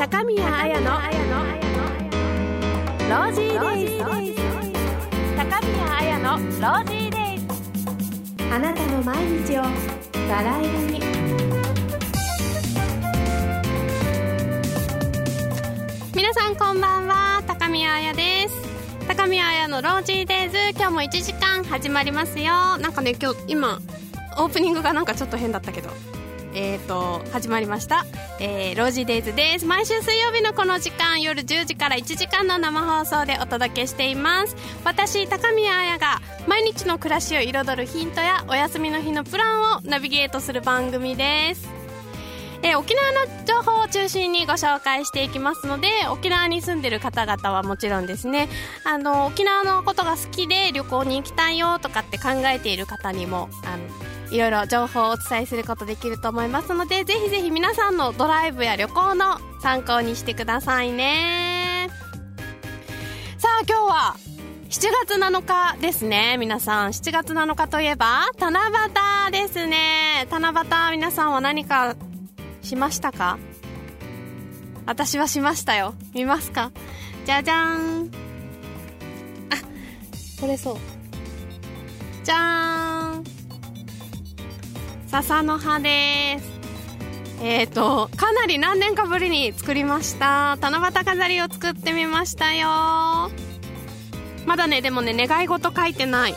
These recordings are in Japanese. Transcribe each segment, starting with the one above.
高宮綾のロージーデイズ高宮綾のロージーデイズ。あなたの毎日をバラ色に皆さんこんばんは高宮綾です。高宮綾のロージーデイズ。今日も1時間始まりますよ。なんかね今日今オープニングがなんかちょっと変だったけど。えーと始まりました、えー、ロージーデイズです。毎週水曜日のこの時間夜10時から1時間の生放送でお届けしています。私高宮彩が毎日の暮らしを彩るヒントやお休みの日のプランをナビゲートする番組です。えー沖縄の情報を中心にご紹介していきますので沖縄に住んでる方々はもちろんですね。あの沖縄のことが好きで旅行に行きたいよとかって考えている方にもあのいろいろ情報をお伝えすることできると思いますのでぜひぜひ皆さんのドライブや旅行の参考にしてくださいね。さあ今日は7月7日ですね。皆さん7月7日といえば七夕ですね。七夕皆さんは何かしましたか？私はしましたよ。見ますか？じゃじゃーん。あこれそう。じゃーん。笹の葉です。えっ、ー、とかなり何年かぶりに作りました。七夕飾りを作ってみましたよ。まだねでもね願い事書いてない。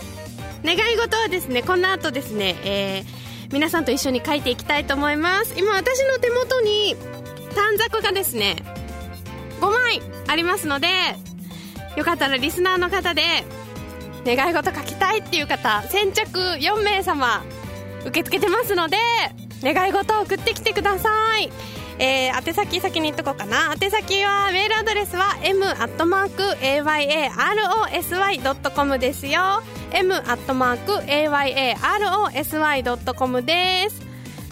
願い事はですねこの後ですねえー皆さんと一緒に書いていきたいと思います。今私の手元に短冊がですね5枚ありますのでよかったらリスナーの方で願い事書きたいっていう方先着4名様受け付けてますので願い事を送ってきてください。えー、宛先先に言っとこうかな。宛先はメールアドレスは m.ayarosy.com ですよ。m.ayarosy.com です。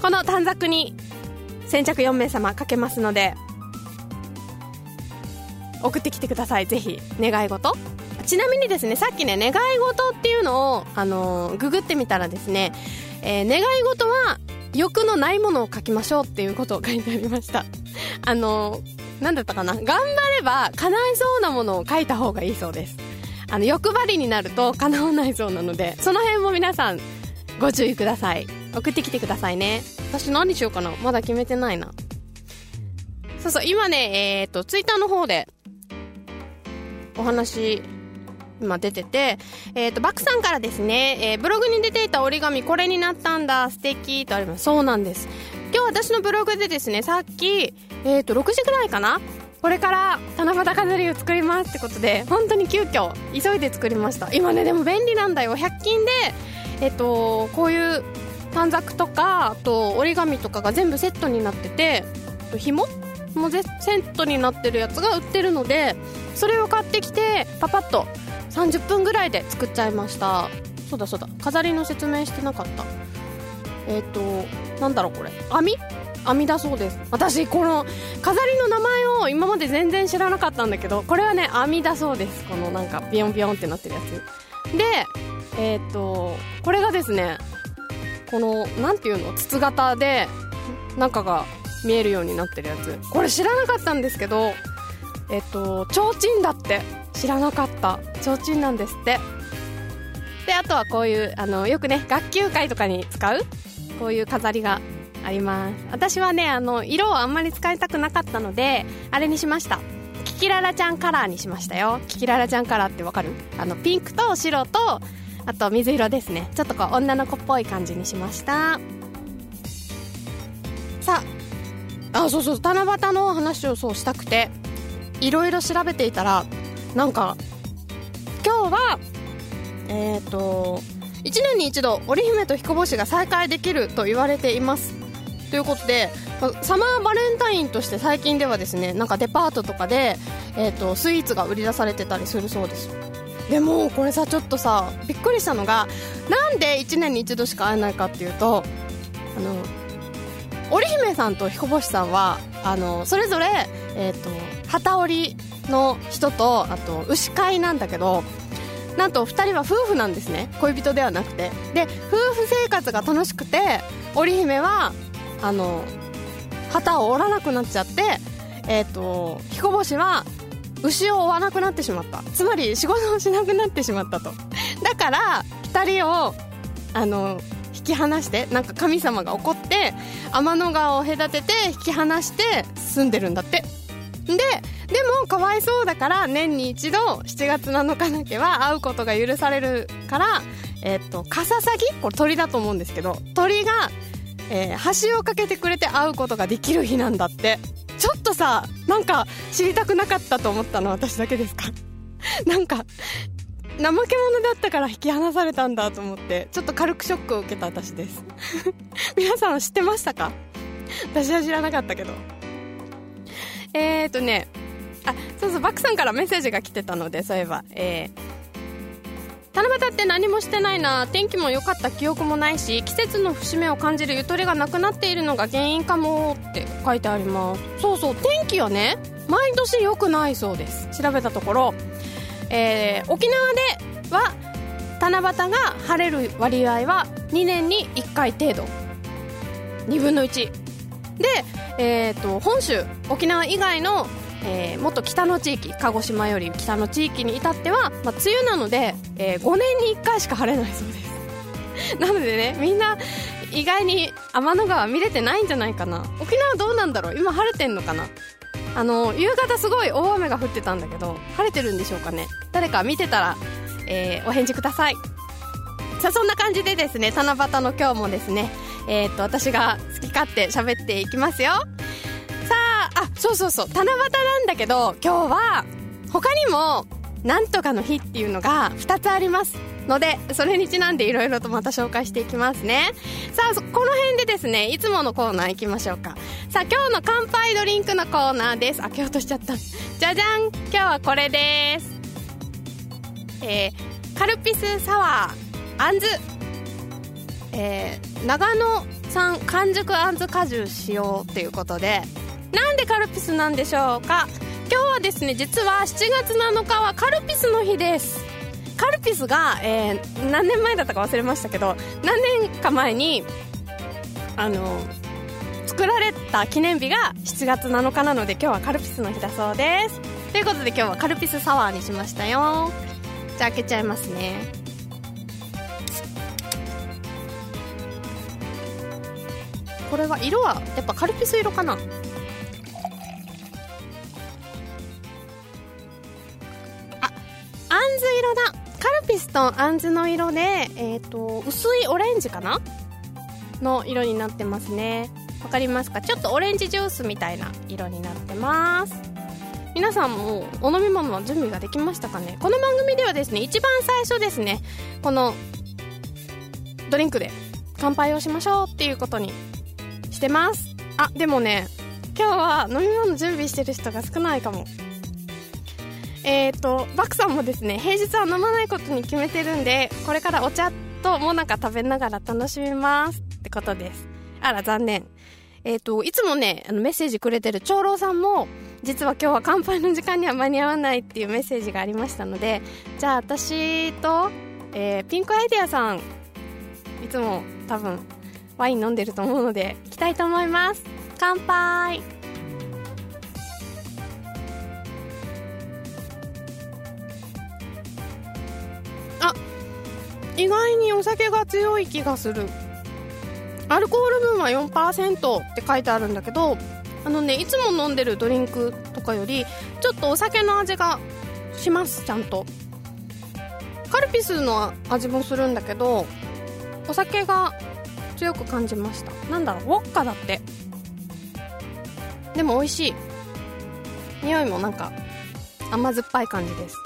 この短冊に先着4名様かけますので送ってきてください。ぜひ願い事。ちなみにですねさっきね願い事っていうのを、あのググってみたらですね、えー願い事は欲のないものを書きましょうっていうことを書いてありました。あのーなんだったかな。頑張れば叶いそうなものを書いた方がいいそうです。あの欲張りになると叶わないそうなのでその辺も皆さんご注意ください。送ってきてくださいね。私何しようかな。まだ決めてないな。そうそう今ねえっ、とツイッターの方でお話今出てて、えっ、と、バクさんからですね、えーブログに出ていた折り紙これになったんだ、素敵とあります。そうなんです。今日私のブログでですね、さっき、えっ、と、6時ぐらいかな？これから七夕飾りを作りますってことで、本当に急遽、急いで作りました。今ね、でも便利なんだよ。100均で、えっ、と、こういう短冊とか、あと折り紙とかが全部セットになってて、と紐もぜセットになってるやつが売ってるのでそれを買ってきてパパッと30分ぐらいで作っちゃいました。そうだそうだ。飾りの説明してなかった。えっ、となんだろうこれ。網？網だそうです。私この飾りの名前を今まで全然知らなかったんだけどこれはね網だそうです。このなんかビヨンビヨンってなってるやつ。でえっ、とこれがですねこのなんていうの？筒型で中が見えるようになってるやつ。これ知らなかったんですけどえっと提灯だって。知らなかった。提灯なんですって。であとはこういうあのよくね学級会とかに使うこういう飾りがあります。私はねあの色をあんまり使いたくなかったのであれにしました。キキララちゃんカラーにしましたよ。キキララちゃんカラーってわかる？あのピンクと白とあと水色ですね。ちょっとこう女の子っぽい感じにしました。さああそうそう七夕の話をそうしたくていろいろ調べていたらなんか今日はえっ、と1年に一度織姫と彦星が再会できると言われています。ということでサマーバレンタインとして最近ではですねなんかデパートとかで、えー、とスイーツが売り出されてたりするそうです。でもこれさちょっとさびっくりしたのがなんで1年に一度しか会えないかっていうとあの織姫さんと彦星さんはあのそれぞれ、えー、と旗織りの人とあと牛飼いなんだけどなんと2人は夫婦なんですね。恋人ではなくて。で夫婦生活が楽しくて織姫はあの旗を折らなくなっちゃって、えっ、ー、と彦星は牛を追わなくなってしまった。つまり仕事をしなくなってしまったと。だから2人をあの引き離してなんか神様が怒って天の川を隔てて引き離して住んでるんだって。ででもかわいそうだから年に一度7月7日だけは会うことが許されるからえっ、とカササギこれ鳥だと思うんですけど鳥が、えー、橋を架けてくれて会うことができる日なんだって。ちょっとさなんか知りたくなかったと思ったの私だけですか？なんか怠け者だったから引き離されたんだと思ってちょっと軽くショックを受けた私です。皆さん知ってましたか？私は知らなかったけど。えーとねあそうそうバクさんからメッセージが来てたのでそういえば。えー七夕って何もしてないな天気も良かった記憶もないし季節の節目を感じるゆとりがなくなっているのが原因かもって書いてあります。そうそう天気はね毎年良くないそうです。調べたところえー、沖縄では七夕が晴れる割合は2年に1回程度。2分ので、えーと、本州沖縄以外の、えー、もっと北の地域鹿児島より北の地域に至っては、まあ、梅雨なので、えー、5年に1回しか晴れないそうです。なのでねみんな意外に天の川見れてないんじゃないかな。沖縄どうなんだろう？今晴れてんのかな？あの夕方すごい大雨が降ってたんだけど晴れてるんでしょうかね？誰か見てたら、えー、お返事ください。さあそんな感じでですね七夕の今日もですねえー、っと私が好き勝手喋っていきますよ。さああそうそうそう。七夕なんだけど今日は他にもなんとかの日っていうのが2つあります。のでそれにちなんでいろいろとまた紹介していきますね。さあこの辺でですねいつものコーナー行きましょうか。さあ今日の乾杯ドリンクのコーナーです。開けようとしちゃった。じゃじゃん。今日はこれです。えー、カルピスサワーあんず。えー、長野産完熟あんず果汁使用ということでなんでカルピスなんでしょうか？今日はですね実は7月7日はカルピスの日です。カルピスが、えー、何年前だったか忘れましたけど何年か前にあの作られた記念日が7月7日なので今日はカルピスの日だそうです。ということで今日はカルピスサワーにしましたよ。じゃあ開けちゃいますね。これは色はやっぱカルピス色かな。ンズ色だ。カルピスとあんずの色で、えーと、薄いオレンジかな？の色になってますね。わかりますか？ちょっとオレンジジュースみたいな色になってます。皆さんもお飲み物の準備ができましたかね？この番組ではですね一番最初ですねこのドリンクで乾杯をしましょうっていうことにしてます。あでもね今日は飲み物準備してる人が少ないかも。えっ、ー、とバクさんもですね平日は飲まないことに決めてるんでこれからお茶ともなか食べながら楽しみます。ってことです。あら残念。えっ、ー、といつもねあのメッセージくれてる長老さんも実は今日は乾杯の時間には間に合わないっていうメッセージがありましたのでじゃあ私と、えー、ピンクアイデアさんいつも多分ワイン飲んでると思うので行きたいと思います。乾杯。あ意外にお酒が強い気がする。アルコール分は4%って書いてあるんだけどあのねいつも飲んでるドリンクとかよりちょっとお酒の味がしますちゃんと。カルピスの味もするんだけどお酒が強く感じました。なんだろう？ウォッカだって。でも美味しい。匂いもなんか甘酸っぱい感じです。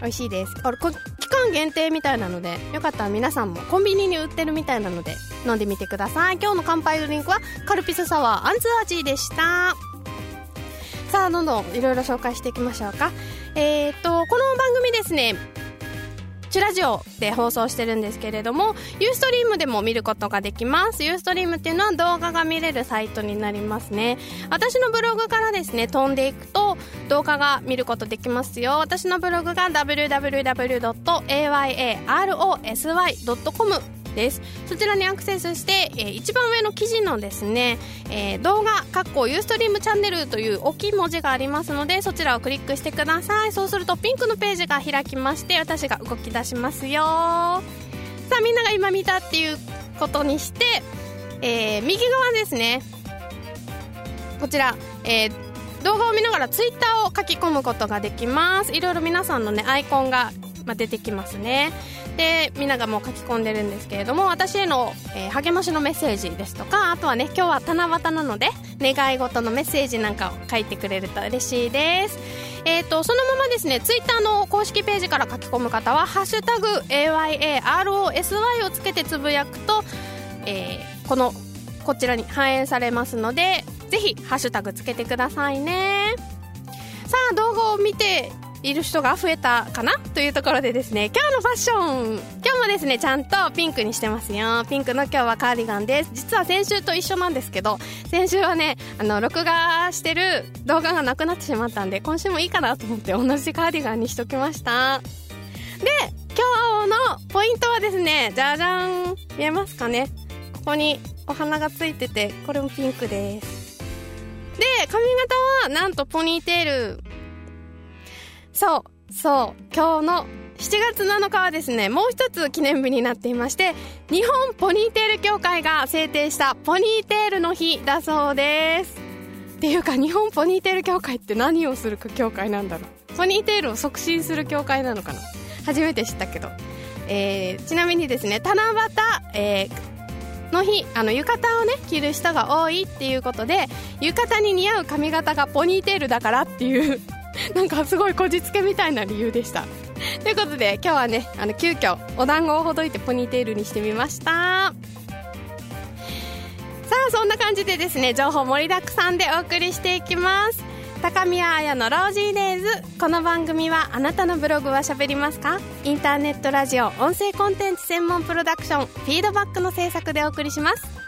美味しいです。あれこ期間限定みたいなのでよかったら皆さんもコンビニに売ってるみたいなので飲んでみてください。今日の乾杯ドリンクはカルピスサワーあんず味でした。さあどんどんいろいろ紹介していきましょうか。えー、っとこの番組ですねチュラジオで放送してるんですけれども、ユーストリームでも見ることができます。ユーストリームっていうのは動画が見れるサイトになりますね。私のブログからですね、飛んでいくと動画が見ることできますよ。私のブログが www.ayarosy.com です。そちらにアクセスして、えー、一番上の記事のですね、えー、動画かっこユーストリームチャンネルという大きい文字がありますのでそちらをクリックしてください。そうするとピンクのページが開きまして私が動き出しますよ。さあみんなが今見たっていうことにして、えー、右側ですね。こちら、えー、動画を見ながらツイッターを書き込むことができます。いろいろ皆さんのねアイコンが、まあ、出てきますね。でみんながもう書き込んでるんですけれども私への、えー、励ましのメッセージですとかあとはね今日は七夕なので願い事のメッセージなんかを書いてくれると嬉しいです。えーと、そのままですねツイッターの公式ページから書き込む方は「ハッシュタグ #AYAROSY」をつけてつぶやくと、えー、このこちらに反映されますのでぜひハッシュタグつけてくださいね。さあ動画を見ている人が増えたかなというところでですね今日のファッション今日もですねちゃんとピンクにしてますよ。ピンクの今日はカーディガンです。実は先週と一緒なんですけど先週はねあの録画してる動画がなくなってしまったんで今週もいいかなと思って同じカーディガンにしときました。で今日のポイントはですねじゃじゃん見えますかね。ここにお花がついててこれもピンクです。で髪型はなんとポニーテールそう、そう、今日の7月7日はですね、もう一つ記念日になっていまして、日本ポニーテール協会が制定したポニーテールの日だそうです。っていうか、日本ポニーテール協会って何をする協会なんだろう。ポニーテールを促進する協会なのかな初めて知ったけど。えー、ちなみにですね、七夕、えー、の日あの浴衣をね着る人が多いっていうことで浴衣に似合う髪型がポニーテールだからっていう なんかすごいこじつけみたいな理由でした。ということで今日はねあの急遽お団子をほどいてポニーテールにしてみました。さあそんな感じでですね情報盛りだくさんでお送りしていきます。高宮彩のロージーデイズ。この番組はあなたのブログは喋りますか？インターネットラジオ音声コンテンツ専門プロダクションフィードバックの制作でお送りします。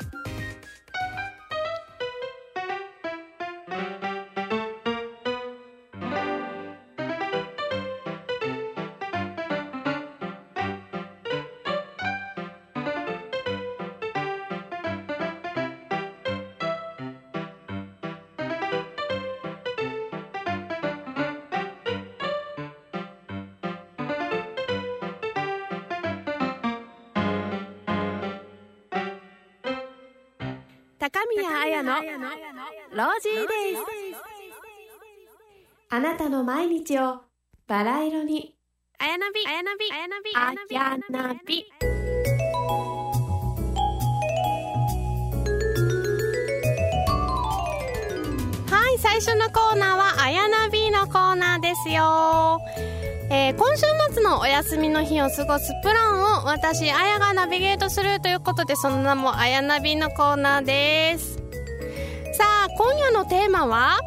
のロージーデイズあなたの毎日をバラ色に。あやなびあやなびあやなびあやなびはい最初のコーナーはあやなびのコーナーですよ。えー、今週末のお休みの日を過ごすプランを私、あやがナビゲートするということで、その名もあやナビのコーナーです。今夜のテーマは、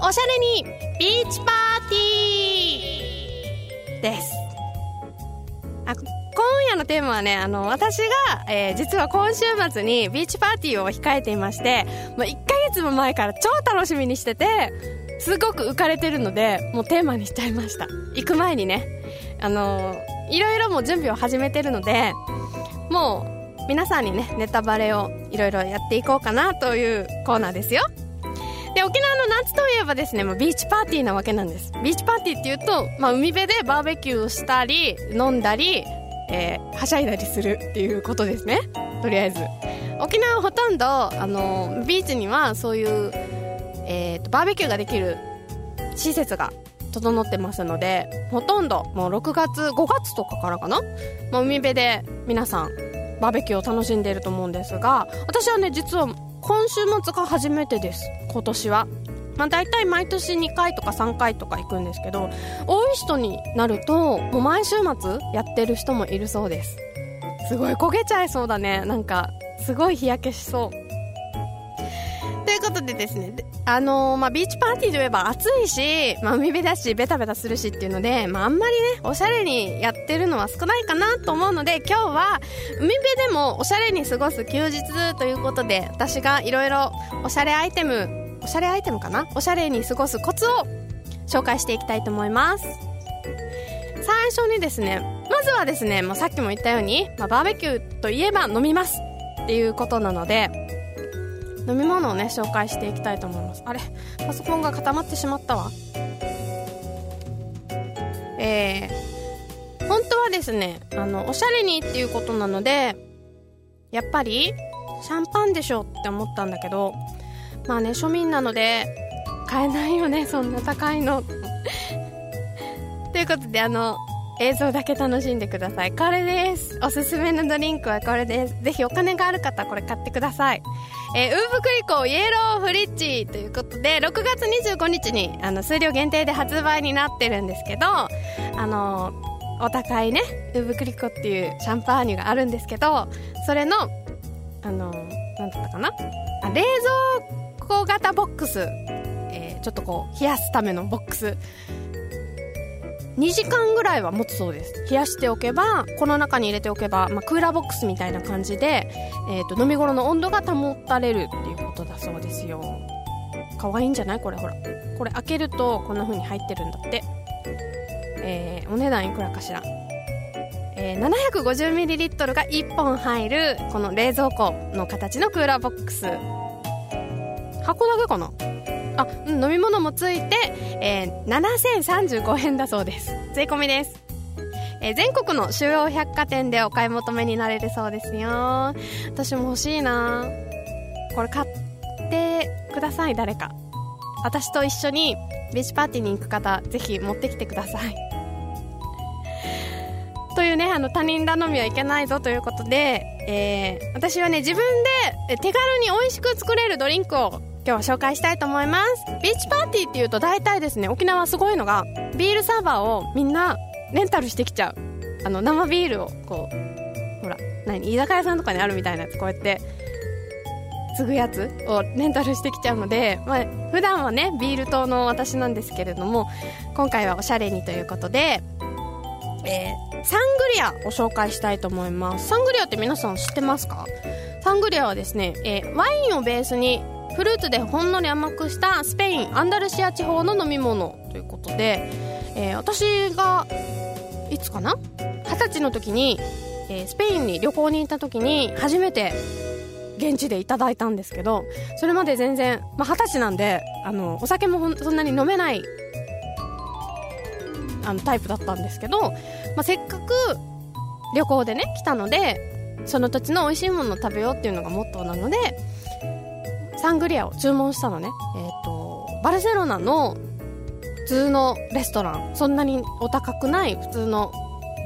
おしゃれにビーチパーティー。です。あ、今夜のテーマはね、あの、私が、えー、実は今週末にビーチパーティーを控えていまして、もう1ヶ月も前から超楽しみにしてて、すごく浮かれてるのでもうテーマにしちゃいました。行く前にね。あのいろいろも準備を始めてるのでもう皆さんにねネタバレをいろいろやっていこうかなというコーナーですよ。で沖縄の夏といえばですねもうビーチパーティーなわけなんです。ビーチパーティーっていうと、まあ、海辺でバーベキューをしたり飲んだり、えー、はしゃいだりするっていうことですね。とりあえず。沖縄ほとんどあのビーチにはそういうえーと、バーベキューができる施設が整ってますのでほとんどもう6月5月とかからかな、まあ、海辺で皆さんバーベキューを楽しんでいると思うんですが私はね実は今週末が初めてです。今年は。まあ、大体毎年2回とか3回とか行くんですけど多い人になるともう毎週末やってる人もいるそうです。すごい焦げちゃいそうだね。なんかすごい日焼けしそう。ということでですね、あのー、まあ、ビーチパーティーといえば暑いし、まあ、海辺だし、ベタベタするしっていうので、まあ、あんまりね、おしゃれにやってるのは少ないかなと思うので、今日は、海辺でもおしゃれに過ごす休日ということで、私がいろいろおしゃれアイテム、おしゃれアイテムかな？おしゃれに過ごすコツを紹介していきたいと思います。最初にですね、まずはですね、まあ、さっきも言ったように、まあ、バーベキューといえば飲みますっていうことなので飲み物をね紹介していきたいと思います。あれパソコンが固まってしまったわ。えー、本当はですねあのおしゃれにっていうことなのでやっぱりシャンパンでしょって思ったんだけどまあね庶民なので買えないよねそんな高いの。ということであの映像だけ楽しんでください。これです。おすすめのドリンクはこれです。ぜひお金がある方はこれ買ってください。えー、ウーブクリコイエローフリッチということで6月25日にあの数量限定で発売になってるんですけどあのお高いねウーブクリコっていうシャンパーニュがあるんですけどそれのあのなんだったかな？あ冷蔵庫型ボックス、え、ちょっとこう冷やすためのボックス。2時間ぐらいは持つそうです。冷やしておけばこの中に入れておけば、まあ、クーラーボックスみたいな感じで、えーと、飲み頃の温度が保たれるっていうことだそうですよ。可愛いんじゃない？これほら。これ開けるとこんな風に入ってるんだって。えー、お値段いくらかしら？えー、750ml が1本入るこの冷蔵庫の形のクーラーボックス。箱だけかな？あ、うん、飲み物もついて、えー、7035円だそうです。税込みです。えー、全国の主要百貨店でお買い求めになれるそうですよ。私も欲しいな。これ買ってください誰か。私と一緒にビーチパーティーに行く方ぜひ持ってきてください。というねあの他人頼みはいけないぞということで、えー、私はね自分で手軽に美味しく作れるドリンクを今日は紹介したいと思います。ビーチパーティーっていうと大体ですね沖縄すごいのがビールサーバーをみんなレンタルしてきちゃう。あの生ビールをこうほら何居酒屋さんとかにあるみたいなやつこうやって継ぐやつをレンタルしてきちゃうので、まあ、普段はねビール島の私なんですけれども今回はおしゃれにということで、えー、サングリアを紹介したいと思います。サングリアって皆さん知ってますか？サングリアはですね、えー、ワインをベースにフルーツでほんのり甘くしたスペインアンダルシア地方の飲み物。ということで、えー、私がいつかな？二十歳の時に、えー、スペインに旅行に行った時に初めて現地でいただいたんですけどそれまで全然二十、まあ、歳なんであのお酒もそんなに飲めないあのタイプだったんですけど、まあ、せっかく旅行でね来たのでその土地の美味しいものを食べようっていうのがモットーなのでサングリアを注文したのね、えーと、バルセロナの普通のレストラン。そんなにお高くない普通の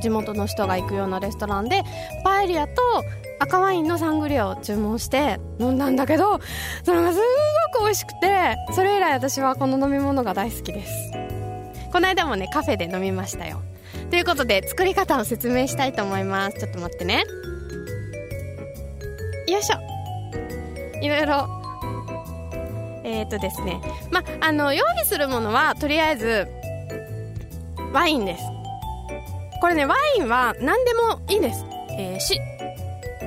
地元の人が行くようなレストランでパエリアと赤ワインのサングリアを注文して飲んだんだけどそれがすごく美味しくてそれ以来私はこの飲み物が大好きです。この間もねカフェで飲みましたよ。ということで作り方を説明したいと思います。ちょっと待ってね。よいしょ。いろいろえっ、ー、とですね、ま、あの、用意するものは、とりあえず、ワインです。これね、ワインは何でもいいです。えー、し、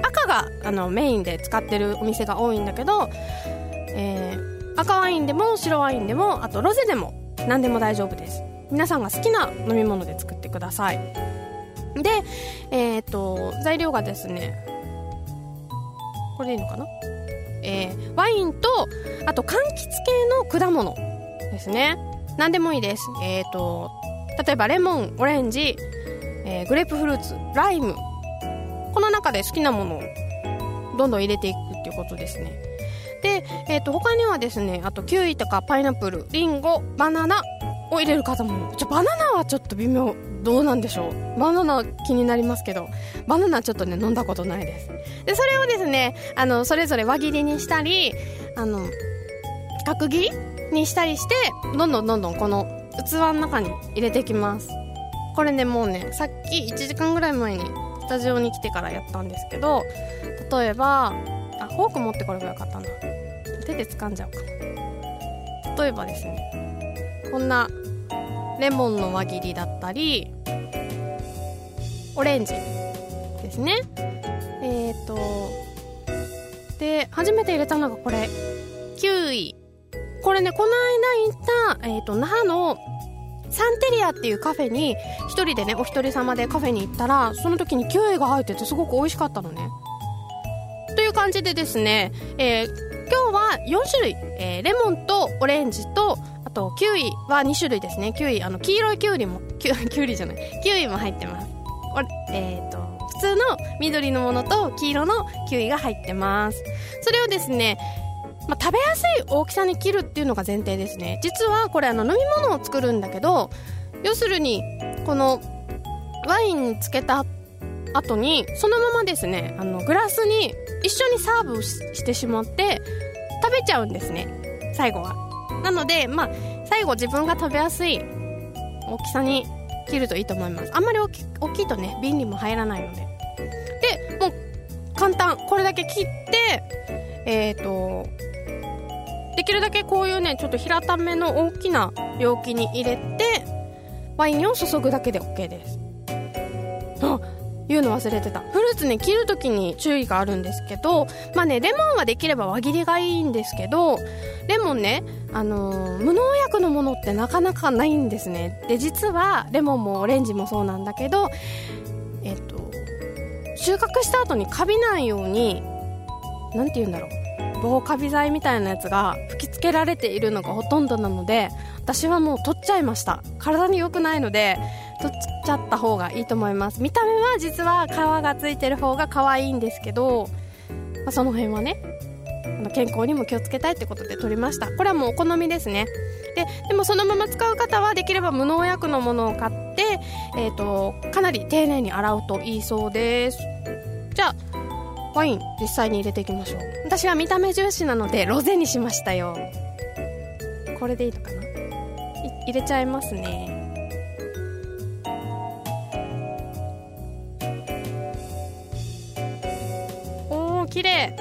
赤が、あの、メインで使ってるお店が多いんだけど、えー、赤ワインでも白ワインでも、あとロゼでも、何でも大丈夫です。皆さんが好きな飲み物で作ってください。で、えっ、ー、と、材料がですね、これでいいのかな？えー、ワインとあと柑橘系の果物ですね。何でもいいです。えっ、ー、と例えばレモンオレンジ、えー、グレープフルーツライム。この中で好きなものをどんどん入れていくっていうことですね。で、えー、と他にはですねあとキウイとかパイナップルリンゴバナナを入れる方もちょバナナはちょっと微妙。どうなんでしょう。バナナ気になりますけどバナナちょっとね飲んだことないです。でそれをですねあのそれぞれ輪切りにしたりあの角切りにしたりしてどんどんどんどんこの器の中に入れていきます。これねもうねさっき1時間ぐらい前にスタジオに来てからやったんですけど例えばあフォーク持ってこればよかったな。手で掴んじゃおうか。な例えばですねこんなレモンの輪切りだったりオレンジですね。えっ、ー、とで初めて入れたのがこれ。キウイ。これねこの間行った、えーと、那覇のサンテリアっていうカフェに一人でねお一人様でカフェに行ったらその時にキウイが入っててすごく美味しかったのね。という感じでですね、えー、今日は4種類、えー、レモンとオレンジとあとキウイは2種類ですね。キウイあの黄色いキュウリもキュ キュウリじゃない。キウイも入ってます。えっ、ー、と普通の緑のものと黄色のキウイが入ってます。それをですねまあ、食べやすい大きさに切るっていうのが前提ですね。実はこれあの飲み物を作るんだけど要するにこのワインにつけた後にそのままですねあのグラスに一緒にサーブしてしまって食べちゃうんですね。最後は。なのでまあ最後自分が食べやすい大きさに切るといいと思います。あんまり大き大きいとね瓶にも入らないので。でもう簡単。これだけ切ってえっ、ー、とできるだけこういうねちょっと平ための大きな容器に入れてワインを注ぐだけで OK です。あ言うの忘れてた。フルーツね切る時に注意があるんですけどまあねレモンはできれば輪切りがいいんですけどレモンねあのー、無農薬のものってなかなかないんですね。で実はレモンもオレンジもそうなんだけどえっと収穫した後にカビないように何て言うんだろう。防カビ剤みたいなやつが吹き付けられているのがほとんどなので私はもう取っちゃいました。体に良くないので取っちゃった方がいいと思います。見た目は実は皮がついてる方が可愛いんですけど、まあ、その辺はね健康にも気をつけたいってことで取りました。これはもうお好みですね。ででもそのまま使う方はできれば無農薬のものを買って、えーと、とかなり丁寧に洗うといいそうです。じゃあワイン実際に入れていきましょう。私は見た目重視なのでロゼにしましたよ。これでいいのかな？入れちゃいますね。おお綺麗。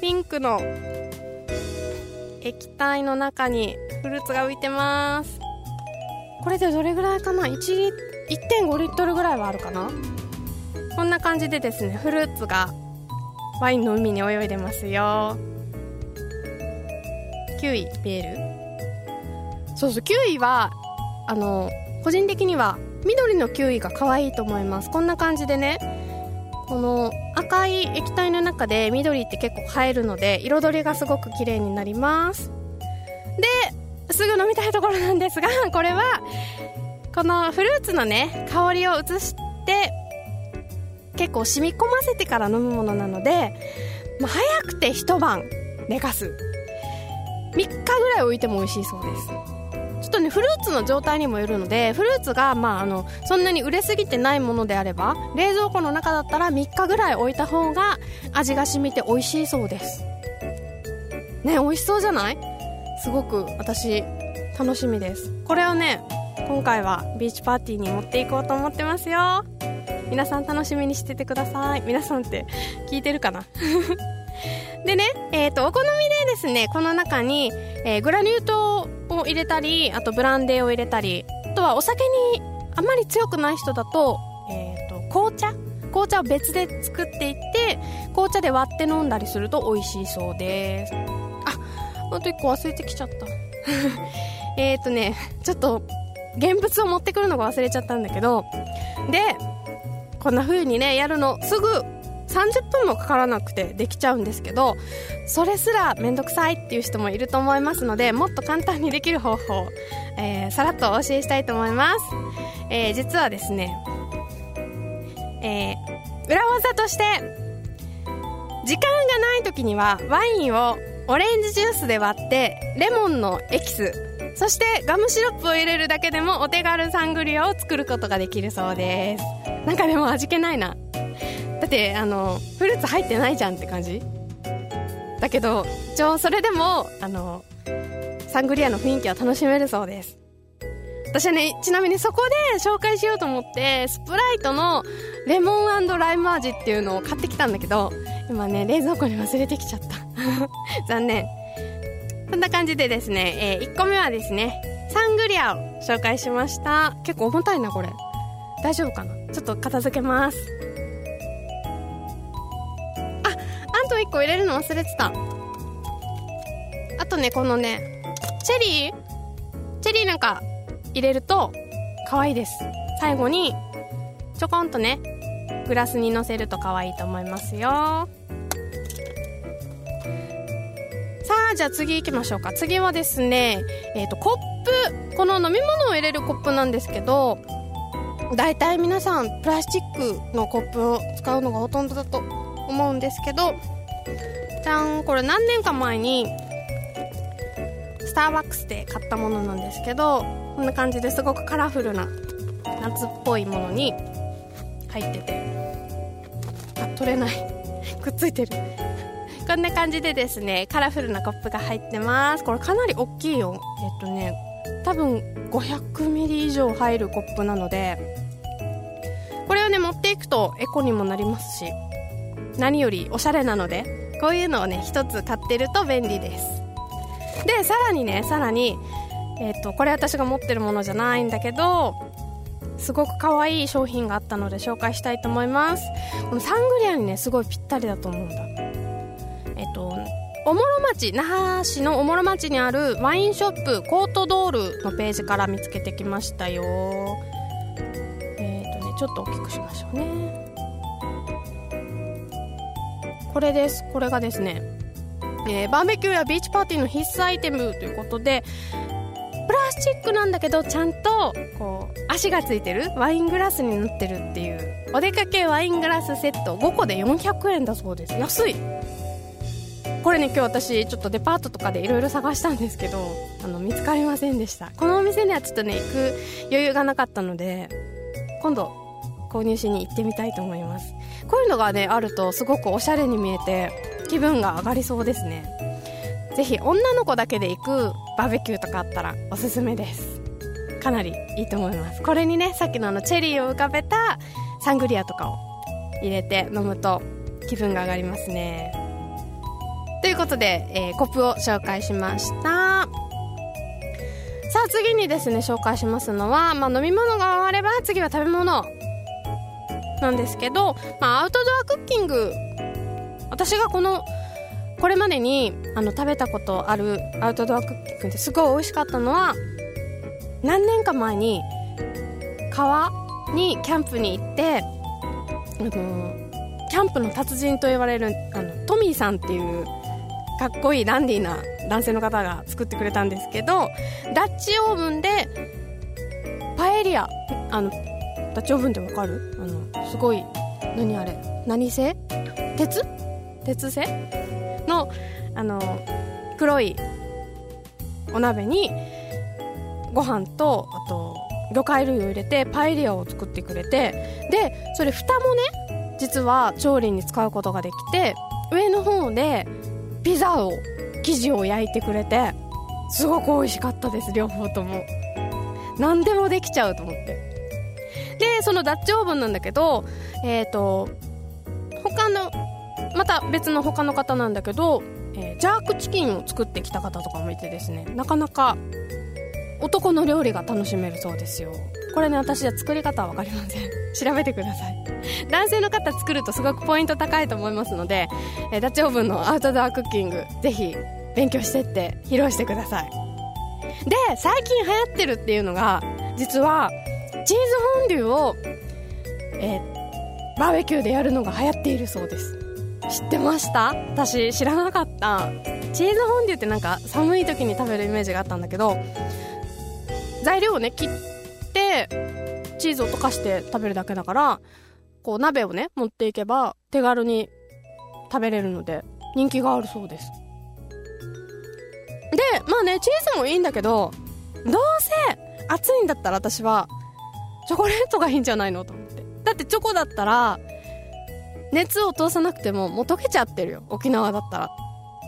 ピンクの液体の中にフルーツが浮いてます。これでどれぐらいかな？1.5リットルぐらいはあるかな？こんな感じでですねフルーツがワインの海に泳いでますよ。キウイ見えるそうそうキウイはあの個人的には緑のキウイが可愛いと思います。こんな感じでねこの赤い液体の中で緑って結構映えるので彩りがすごく綺麗になります。ですぐ飲みたいところなんですがこれはこのフルーツのね香りを移して結構染み込ませてから飲むものなので、まあ、早くて一晩寝かす。3日ぐらい置いても美味しいそうです。ちょっとねフルーツの状態にもよるのでフルーツが、まあ、あのそんなに売れすぎてないものであれば冷蔵庫の中だったら3日ぐらい置いた方が味が染みて美味しいそうです。ね美味しそうじゃない？すごく私楽しみです。これをね今回はビーチパーティーに持っていこうと思ってますよ。皆さん楽しみにしててください。皆さんって聞いてるかな？でね、えーと、お好みでですねこの中に、えー、グラニュー糖を入れたりあとブランデーを入れたりあとはお酒にあまり強くない人だと,、えーと、紅茶？紅茶を別で作っていって紅茶で割って飲んだりすると美味しいそうです。ああと1個忘れてきちゃった。えっとねちょっと現物を持ってくるのが忘れちゃったんだけど。でこんな風にねやるのすぐ30分もかからなくてできちゃうんですけどそれすらめんどくさいっていう人もいると思いますのでもっと簡単にできる方法、えー、さらっとお教えしたいと思います、えー、実はですね、えー、裏技として時間がない時にはワインをオレンジジュースで割ってレモンのエキスそしてガムシロップを入れるだけでもお手軽サングリアを作ることができるそうです。なんかでも味気ないな。だってあのフルーツ入ってないじゃんって感じ。だけど一応それでもあのサングリアの雰囲気は楽しめるそうです。私はねちなみにそこで紹介しようと思ってスプライトのレモンライム味っていうのを買ってきたんだけど今ね冷蔵庫に忘れてきちゃった。残念。そんな感じでですね、えー、1個目はですねサングリアを紹介しました。結構重たいなこれ。大丈夫かな？ちょっと片付けます。ああと1個入れるの忘れてた。あとねこのねチェリー？チェリーなんか入れると可愛いです。最後にちょこんとねグラスにのせると可愛いと思いますよ。さあじゃあ次行きましょうか。次はですねえっ、ー、とコップ。この飲み物を入れるコップなんですけど大体皆さんプラスチックのコップを使うのがほとんどだと思うんですけどじゃんこれ何年か前にスターバックスで買ったものなんですけどこんな感じですごくカラフルな夏っぽいものに入っててあ取れない。くっついてる。こんな感じでですねカラフルなコップが入ってます。これかなり大きいよ。えっとね多分500ミリ以上入るコップなのでこれをね持っていくとエコにもなりますし何よりおしゃれなのでこういうのをね一つ買ってると便利です。でさらにねさらにえっ、ー、とこれ私が持ってるものじゃないんだけどすごく可愛い商品があったので紹介したいと思います。このサングリアにねすごいぴったりだと思うんだ、おもろ町那覇市のおもろ町にあるワインショップコートドールのページから見つけてきましたよ。えっ、ー、とねちょっと大きくしましょうね。これです。これがですね、えー、バーベキューやビーチパーティーの必須アイテムということでプラスチックなんだけどちゃんとこう足がついてる？ワイングラスになってるっていう。お出かけワイングラスセット。5個で400円だそうです。安い。これね今日私ちょっとデパートとかでいろいろ探したんですけどあの見つかりませんでした。このお店にはちょっとね行く余裕がなかったので今度購入しに行ってみたいと思います。こういうのがねあるとすごくおしゃれに見えて気分が上がりそうですね。ぜひ女の子だけで行くバーベキューとかあったらおすすめです。かなりいいと思います。これにねさっきのあのチェリーを浮かべたサングリアとかを入れて飲むと気分が上がりますね。ということで、えー、コップを紹介しました。さあ次にですね紹介しますのは、まあ、飲み物があれば次は食べ物なんですけど、まあ、アウトドアクッキング。私がこのこれまでにあの食べたことあるアウトドアクッキングですごい美味しかったのは何年か前に川にキャンプに行ってあのキャンプの達人と言われるあのトミーさんっていうかっこいいダンディーな男性の方が作ってくれたんですけどダッチオーブンでパエリア。あのダッチオーブンってわかる？あのすごい何あれ？何製？鉄？鉄製？のあの黒いお鍋にご飯とあと魚介類を入れてパエリアを作ってくれてでそれ蓋もね実は調理に使うことができて上の方でピザを生地を焼いてくれてすごく美味しかったです両方とも。何でもできちゃうと思って。でそのダッチオーブンなんだけどえっ、ー、と他のまた別の他の方なんだけど、えー、ジャークチキンを作ってきた方とかもいてですねなかなか男の料理が楽しめるそうですよ。これね私は作り方は分かりません。調べてください。男性の方作るとすごくポイント高いと思いますので、えー、ダチオーブンのアウトドアクッキングぜひ勉強してって披露してください。で最近流行ってるっていうのが実はチーズフォンデュを、え、バーベキューでやるのが流行っているそうです。知ってました？私知らなかった。チーズフォンデュってなんか寒い時に食べるイメージがあったんだけど材料をね切ってチーズを溶かして食べるだけだからこう鍋をね持っていけば手軽に食べれるので人気があるそうですでまあねチーズもいいんだけどどうせ暑いんだったら私はチョコレートがいいんじゃないのと思って。だってチョコだったら、熱を通さなくてももう溶けちゃってるよ。沖縄だったら。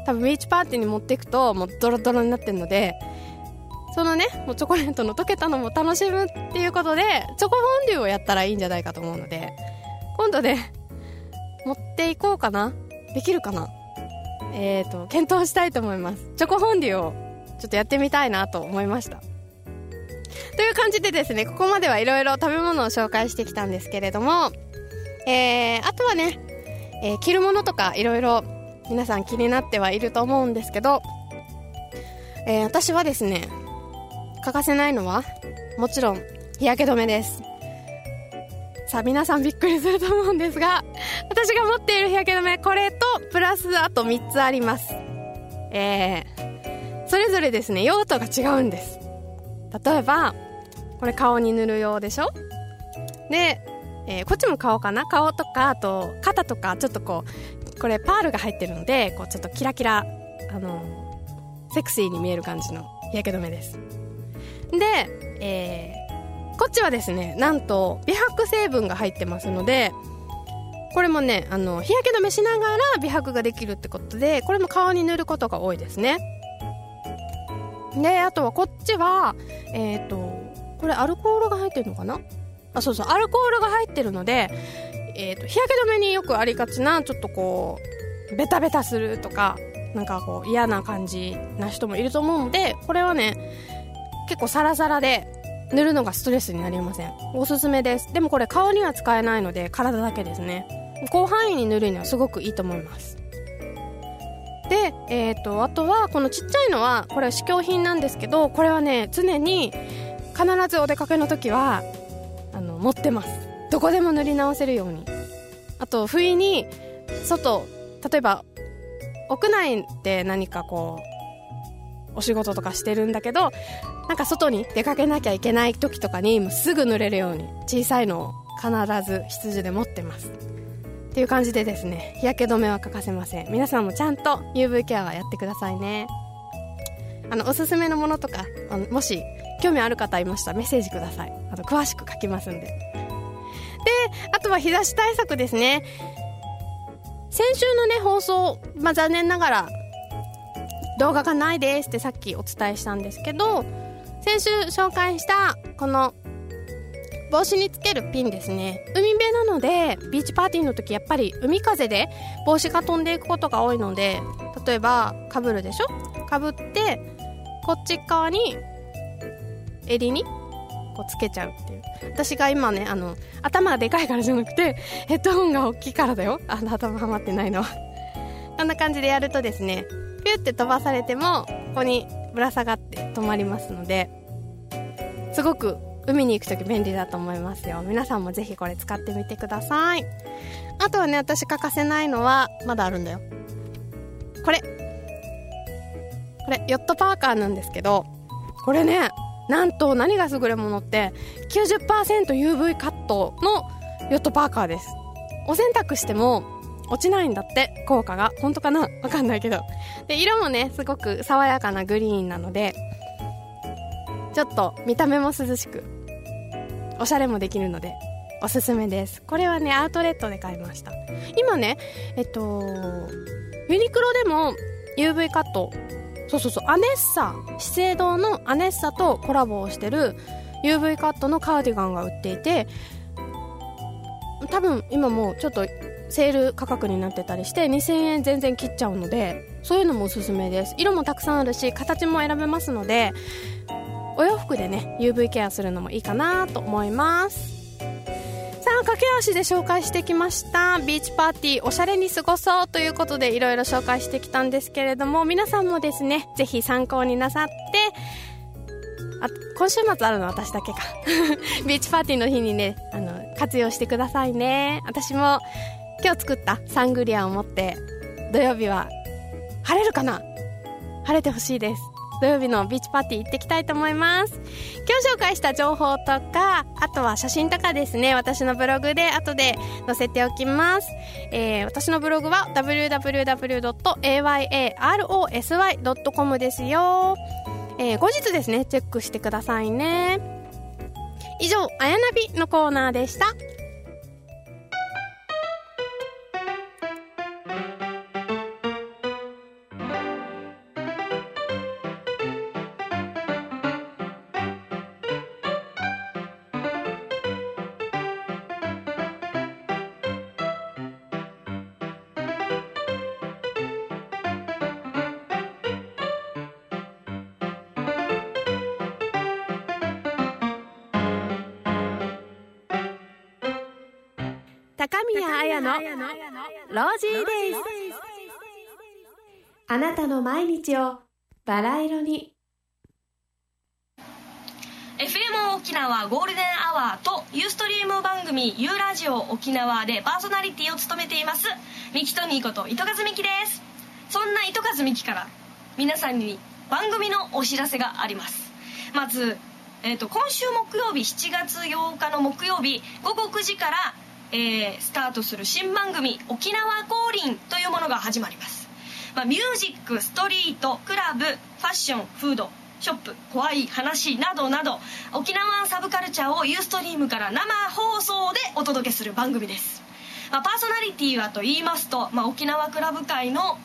多分ビーチパーティーに持っていくともうドロドロになってるので、そのね、もうチョコレートの溶けたのも楽しむっていうことで、チョコフォンデュをやったらいいんじゃないかと思うので、今度ね、持っていこうかなできるかなえーと、検討したいと思います。チョコフォンデュをちょっとやってみたいなと思いました。という感じでですね、ここまではいろいろ食べ物を紹介してきたんですけれども、えー、あとはね、えー、着るものとかいろいろ皆さん気になってはいると思うんですけど、えー、私はですね、欠かせないのはもちろん日焼け止めです。さあ皆さんびっくりすると思うんですが私が持っている日焼け止めこれとプラスあと3つあります。えー、それぞれですね用途が違うんです。例えばこれ顔に塗る用でしょ？で、えー、こっちも顔かな？顔とかあと肩とかちょっとこうこれパールが入ってるのでこうちょっとキラキラあのセクシーに見える感じの日焼け止めです。で、えー、こっちはですねなんと美白成分が入ってますのでこれもねあの日焼け止めしながら美白ができるってことでこれも顔に塗ることが多いですね。であとはこっちはえっ、ー、とこれアルコールが入ってるのかな？あそうそうアルコールが入ってるので、えーと、日焼け止めによくありがちなちょっとこうベタベタするとかなんかこう嫌な感じな人もいると思うのでこれはね結構サラサラで塗るのがストレスになりません？おすすめです。でもこれ顔には使えないので体だけですね。広範囲に塗るにはすごくいいと思います。で、えーと、あとはこのちっちゃいのはこれ試供品なんですけどこれはね常に必ずお出かけの時はあの持ってます。どこでも塗り直せるように。あと不意に外例えば屋内で何かこうお仕事とかしてるんだけどなんか外に出かけなきゃいけない時とかにもうすぐ塗れるように小さいのを必ず羊で持ってます。っていう感じでですね日焼け止めは欠かせません。皆さんもちゃんと UV ケアはやってくださいね。あのおすすめのものとかあのもし興味ある方いましたらメッセージください。あと詳しく書きますんで。であとは日差し対策ですね。先週のね放送、まあ、残念ながら動画がないですってさっきお伝えしたんですけど先週紹介したこの帽子につけるピンですね。海辺なのでビーチパーティーの時やっぱり海風で帽子が飛んでいくことが多いので例えばかぶるでしょ？かぶってこっち側に襟にこうつけちゃうっていう。私が今ねあの頭がでかいからじゃなくてヘッドホンが大きいからだよ。あの頭はまってないのは。こんな感じでやるとですねピュって飛ばされてもここにぶら下がって止まりますのですごく海に行く時便利だと思いますよ。皆さんもぜひこれ使ってみてください。あとはね私欠かせないのはまだあるんだよ。これ。これヨットパーカーなんですけどこれねなんと何が優れものって 90%UV カットのヨットパーカーです。お洗濯しても落ちないんだって。効果が本当かな？わかんないけど。で色もねすごく爽やかなグリーンなのでちょっと見た目も涼しくおしゃれもできるのでおすすめです。これはねアウトレットで買いました。今ねえっとユニクロでも UV カットそうそうそうアネッサ資生堂のアネッサとコラボをしてる UV カットのカーディガンが売っていて多分今もうちょっとセール価格になってたりして2000円全然切っちゃうのでそういうのもおすすめです。色もたくさんあるし形も選べますのでお洋服でね UV ケアするのもいいかなと思います。さあ駆け足で紹介してきましたビーチパーティーおしゃれに過ごそうということでいろいろ紹介してきたんですけれども皆さんもですねぜひ参考になさってあ今週末あるの私だけか。ビーチパーティーの日にねあの活用してくださいね。私も今日作ったサングリアを持って土曜日は晴れるかな？晴れてほしいです。土曜日のビーチパーティー行ってきたいと思います。今日紹介した情報とかあとは写真とかですね。私のブログで後で載せておきます、えー、私のブログは www.ayarosy.com ですよ、えー、後日ですねチェックしてくださいね。以上あやなびのコーナーでした。デイズあなたの毎日をバラ色に沖縄ゴールデンアワーとユーストリーム番組ユーラジオ沖縄でパーソナリティを務めています。ミキトニーこと糸数美希です。そんな糸数美希から皆さんに番組のお知らせがあります。まず、えーと、今週木曜日7月8日の木曜日午後9時から、えー、スタートする新番組「沖縄降臨」というものが始まります、まあ、ミュージックストリートクラブファッションフードショップ怖い話などなど沖縄サブカルチャーをユーストリームから生放送でお届けする番組です、まあ、パーソナリティはと言いますと、まあ、沖縄クラブ界の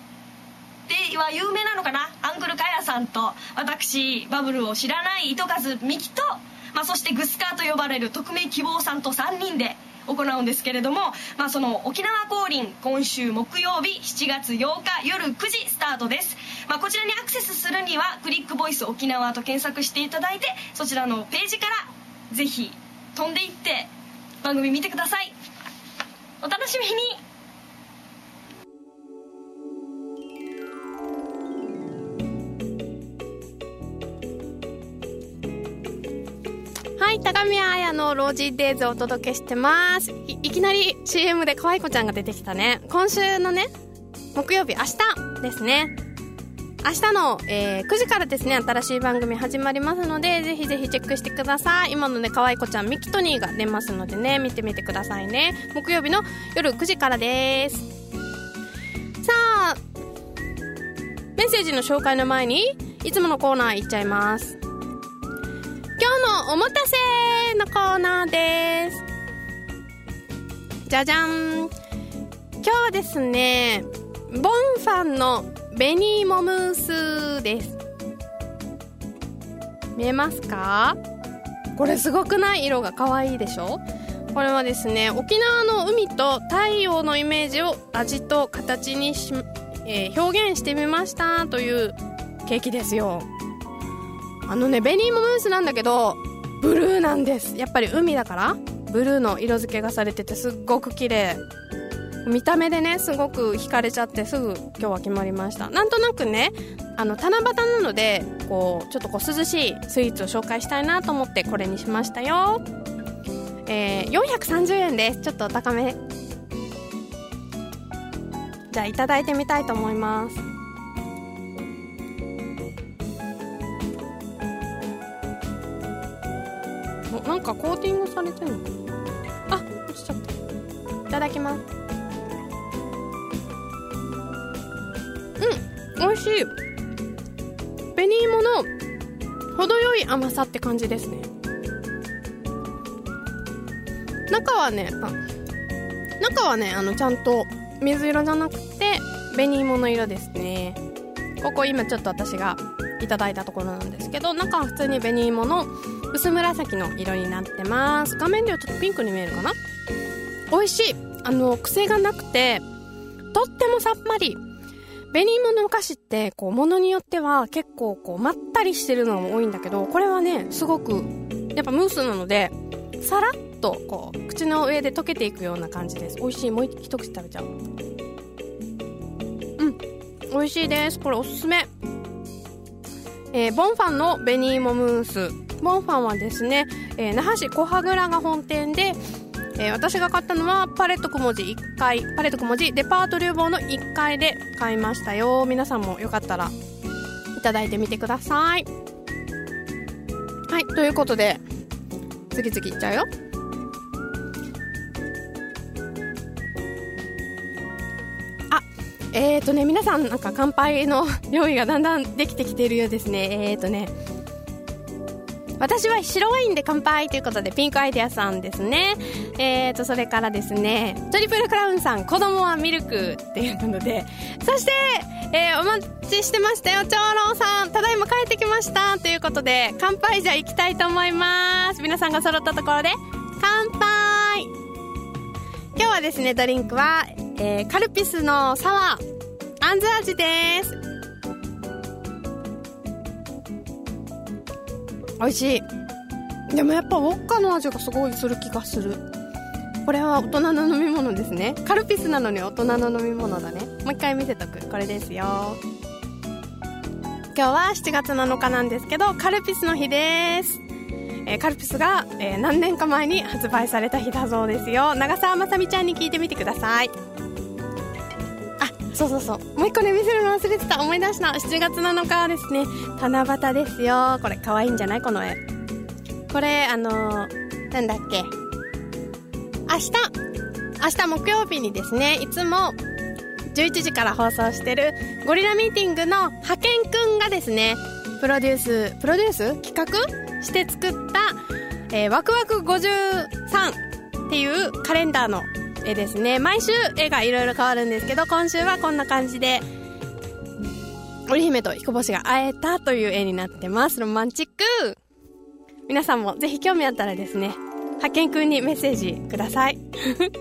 では有名なのかな？アンクルカヤさんと私バブルを知らない糸数美希と、まあ、そしてグスカーと呼ばれる匿名希望さんと3人で行うんですけれども、まあ、その沖縄降臨今週木曜日7月8日夜9時スタートです、まあ、こちらにアクセスするにはクリックボイス沖縄と検索していただいてそちらのページからぜひ飛んでいって番組見てください。お楽しみに。はい、高宮彩のロージーデイズをお届けしてますい。いきなり CM で可愛い子ちゃんが出てきたね。今週のね、木曜日、明日ですね。明日の、えー、9時からですね、新しい番組始まりますので、ぜひぜひチェックしてください。今のね、可愛い子ちゃん、ミキトニーが出ますのでね、見てみてくださいね。木曜日の夜9時からです。さあ、メッセージの紹介の前に、いつものコーナー行っちゃいます。今日のおもたせのコーナーです。じゃじゃん。今日はですねボンファンの紅芋ムースです。見えますか？これすごくない色が可愛いでしょ？これはですね沖縄の海と太陽のイメージを味と形にし、えー、表現してみましたというケーキですよ。あのね紅芋ムースなんだけどブルーなんです。やっぱり海だからブルーの色付けがされててすっごく綺麗。見た目でねすごく惹かれちゃってすぐ今日は決まりました。なんとなくねあの七夕なのでこうちょっとこう涼しいスイーツを紹介したいなと思ってこれにしましたよ。えー、430円です。ちょっとお高め。じゃあいただいてみたいと思います。なんかコーティングされてるの？あ落ちちゃった。いただきます。うん美味しい。紅芋の程よい甘さって感じですね。中はねあ中はねあのちゃんと水色じゃなくて紅芋の色ですね。ここ今ちょっと私がいただいたところなんですけど中は普通に紅芋の薄紫の色になってます。画面ではちょっとピンクに見えるかな？美味しい。あの癖がなくてとってもさっぱり。紅芋のお菓子ってこう物によっては結構こうまったりしてるのも多いんだけどこれはねすごくやっぱムースなのでさらっとこう口の上で溶けていくような感じです。美味しい。もう一口食べちゃう。うん。美味しいです。これおすすめ。えー、ボンファンの紅芋ムース。ボンファンはですね、えー、那覇市小羽倉が本店で、えー、私が買ったのはパレット小文字1階パレット小文字デパート流房の1階で買いましたよ。皆さんもよかったらいただいてみてください。はいということで次々いっちゃうよ。あえっ、ー、とね皆さんなんか乾杯の 用意がだんだんできてきているようですね。えっ、ー、とね私は白ワインで乾杯ということでピンクアイデアさんですね。えーとそれからですねトリプルクラウンさん子供はミルクっていうので。そして、えー、お待ちしてましたよ。長老さんただいま帰ってきましたということで乾杯じゃ行きたいと思います。皆さんが揃ったところで乾杯。今日はですねドリンクは、えー、カルピスのサワー。あんず味です。美味しい。でもやっぱウォッカの味がすごいする気がする。これは大人の飲み物ですね。カルピスなのに大人の飲み物だね。もう一回見せとく。これですよ。今日は7月7日なんですけどカルピスの日です。えーカルピスが、えー何年か前に発売された日だそうですよ。長澤まさみちゃんに聞いてみてください。そうそうそう。もう一個ね見せるの忘れてた。思い出した。7月7日ですね。七夕ですよ。これ可愛いんじゃない？この絵。これあのーなんだっけ？明日。明日木曜日にですね。いつも11時から放送してるゴリラミーティングの派遣くんがですねプロデュースプロデュース？企画？して作った、えーワクワク53っていうカレンダーの絵ですね。毎週絵がいろいろ変わるんですけど今週はこんな感じで織姫と彦星が会えたという絵になってます。ロマンチック。皆さんもぜひ興味あったらですね派遣くんにメッセージください。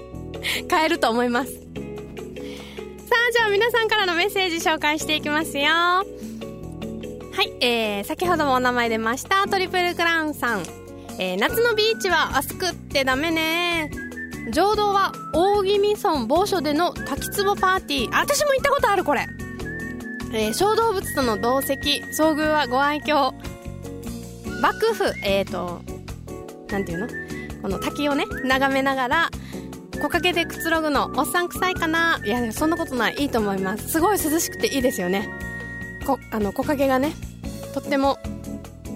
変えると思います。さあじゃあ皆さんからのメッセージ紹介していきますよ。はい、えー、先ほどもお名前出ましたトリプルクラウンさん、えー、夏のビーチは暑くってダメね。浄土は大宜味村某所での滝壺パーティー。私も行ったことあるこれ、えー小動物との同席。遭遇はご愛嬌。幕府えっ、ー、となんていうの？この滝をね眺めながら木陰でくつろぐのおっさん臭いかな。いやそんなことないいいと思います。すごい涼しくていいですよね。こあの木陰がねとっても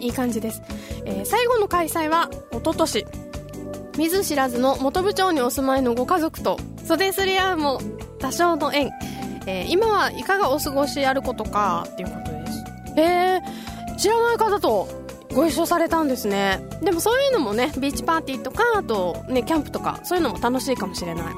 いい感じです、えー最後の開催は一昨年見ず知らずの元部長にお住まいのご家族と袖すり合うも多少の縁、えー今はいかがお過ごしあることかっていうことです。へえ知らない方とご一緒されたんですね。でもそういうのもねビーチパーティーとかあとねキャンプとかそういうのも楽しいかもしれない。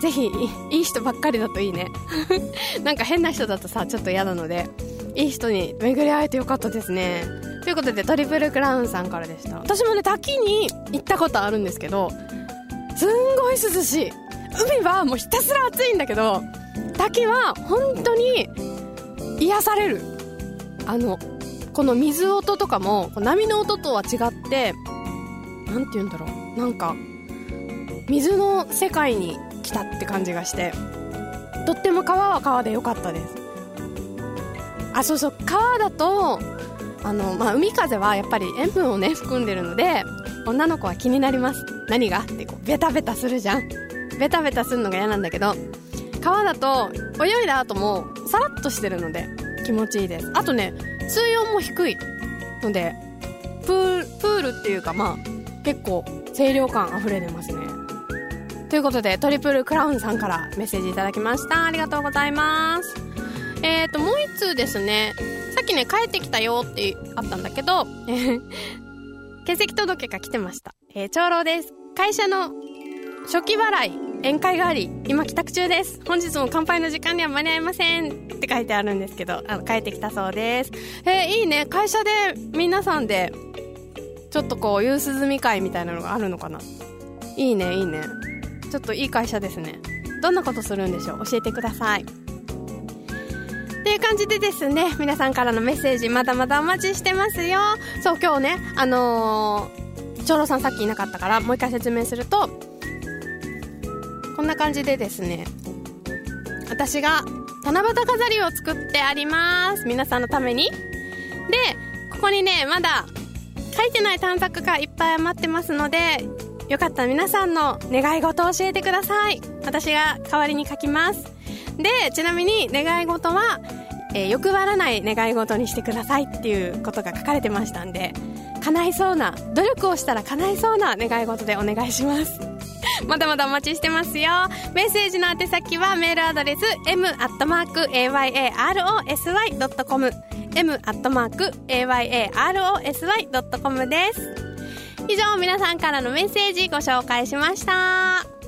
ぜひいいい人ばっかりだといいね。なんか変な人だとさちょっと嫌なのでいい人に巡り会えてよかったですねということでトリプルクラウンさんからでした。私もね滝に行ったことあるんですけどすんごい涼しい。海はもうひたすら暑いんだけど滝は本当に癒される。あのこの水音とかも波の音とは違ってなんて言うんだろう。なんか水の世界に来たって感じがしてとっても川は川で良かったです。あそうそう川だとあの、まあ、海風はやっぱり塩分をね含んでるので女の子は気になります。何が？ってこうベタベタするじゃん。ベタベタするのが嫌なんだけど川だと泳いだ後もさらっとしてるので気持ちいいです。あとね水温も低いのでプールっていうかまあ結構清涼感あふれてますね。ということでトリプルクラウンさんからメッセージいただきました。ありがとうございます。えーともう一通ですね。さっきね帰ってきたよってあったんだけどえー 欠席届が来てました、えー長老です。会社の初期払い宴会があり今帰宅中です。本日も乾杯の時間には間に合いませんって書いてあるんですけどあの帰ってきたそうです。えーいいね。会社で皆さんでちょっとこう夕涼み会みたいなのがあるのかな？いいねいいね。ちょっといい会社ですね。どんなことするんでしょう？教えてください。っていう感じでですね皆さんからのメッセージまだまだお待ちしてますよ。そう今日ねあのー、長老さんさっきいなかったからもう一回説明するとこんな感じでですね私が七夕飾りを作ってあります。皆さんのために。でここにねまだ書いてない短冊がいっぱい余ってますのでよかったら皆さんの願い事を教えてください。私が代わりに書きます。でちなみに願い事は、えー欲張らない願い事にしてくださいっていうことが書かれてましたんで叶いそうな努力をしたら叶いそうな願い事でお願いします。まだまだお待ちしてますよ。メッセージの宛先はメールアドレス m.ayarosy.com m.ayarosy.com です。以上皆さんからのメッセージご紹介しました。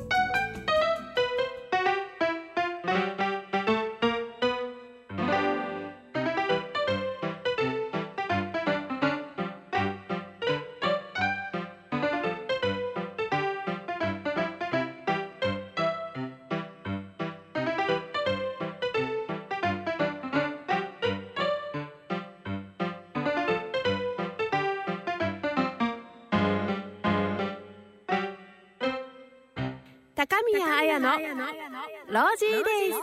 高宮彩のロージーデイズ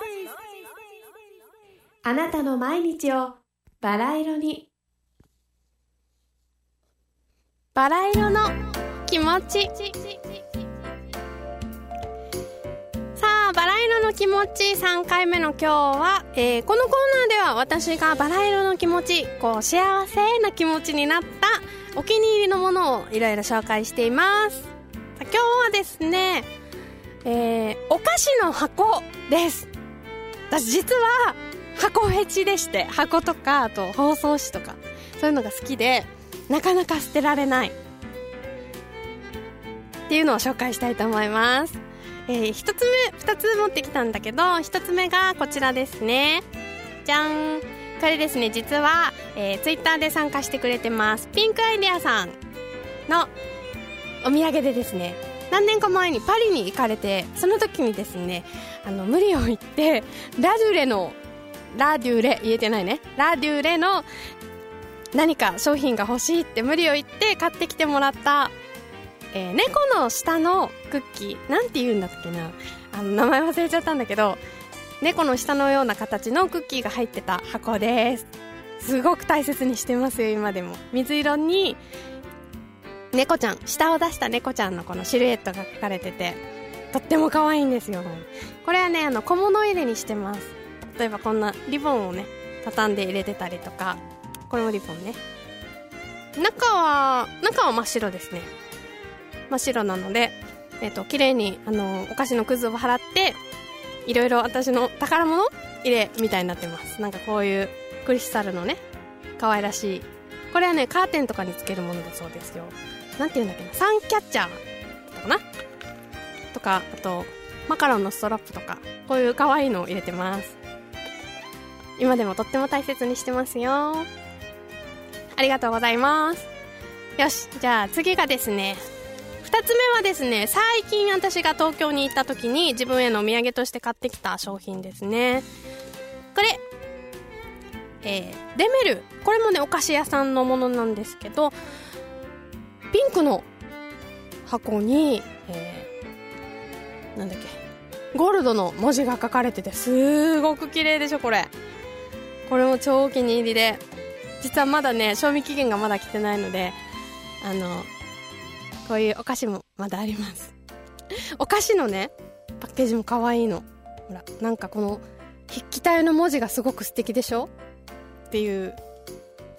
あなたの毎日をバラ色に。バラ色の気持ち。さあバラ色の気持ち。3回目の今日は、えー、このコーナーでは私がバラ色の気持ちこう幸せな気持ちになったお気に入りのものをいろいろ紹介しています。今日はですね、えー、お菓子の箱です。私実は箱フェチでして箱とかあと包装紙とかそういうのが好きでなかなか捨てられない。っていうのを紹介したいと思います。えー、1つ目2つ持ってきたんだけど1つ目がこちらですね。じゃん。これですね実は、えー、ツイッターで参加してくれてますピンクアイデアさんのお土産でですね。何年か前にパリに行かれてその時にですねあの無理を言ってラデュレのラデュレ言えてないね。ラデュレの何か商品が欲しいって無理を言って買ってきてもらった、えー、猫の下のクッキー。なんて言うんだっけな。あの名前忘れちゃったんだけど猫の下のような形のクッキーが入ってた箱です。すごく大切にしてますよ今でも。水色に猫ちゃん下を出した猫ちゃんのこのシルエットが描かれててとっても可愛いんですよ。これはねあの小物入れにしてます。例えばこんなリボンをね畳んで入れてたりとか。これもリボンね。中は中は真っ白ですね。真っ白なのでえっ、ー、と綺麗にあのお菓子のくずを払っていろいろ私の宝物入れみたいになってます。なんかこういうクリスタルのね可愛らしい。これはねカーテンとかにつけるものだそうですよ。なんて言うんだっけな？サンキャッチャーとかな？とかあとマカロンのストラップとかこういう可愛いのを入れてます。今でもとっても大切にしてますよ。ありがとうございます。よしじゃあ次がですね2つ目はですね最近私が東京に行った時に自分へのお土産として買ってきた商品ですね。これえー、デメル。これもねお菓子屋さんのものなんですけどピンクの箱に、えー、なんだっけゴールドの文字が書かれててすごく綺麗でしょこれ。これも超お気に入りで実はまだね賞味期限がまだ来てないのであのこういうお菓子もまだあります。お菓子のねパッケージも可愛いの。ほらなんかこの筆記体の文字がすごく素敵でしょっていう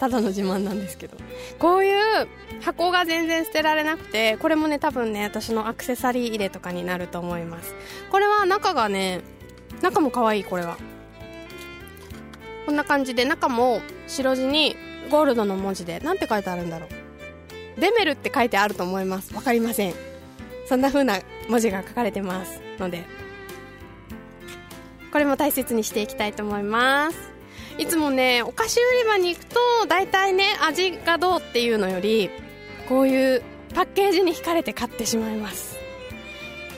ただの自慢なんですけど。こういう箱が全然捨てられなくてこれもね多分ね私のアクセサリー入れとかになると思います。これは中がね中も可愛いこれは。こんな感じで中も白地にゴールドの文字で何て書いてあるんだろう。デメルって書いてあると思います。分かりません。そんな風な文字が書かれてますので。これも大切にしていきたいと思います。いつもねお菓子売り場に行くと大体ね味がどうっていうのよりこういうパッケージに惹かれて買ってしまいます。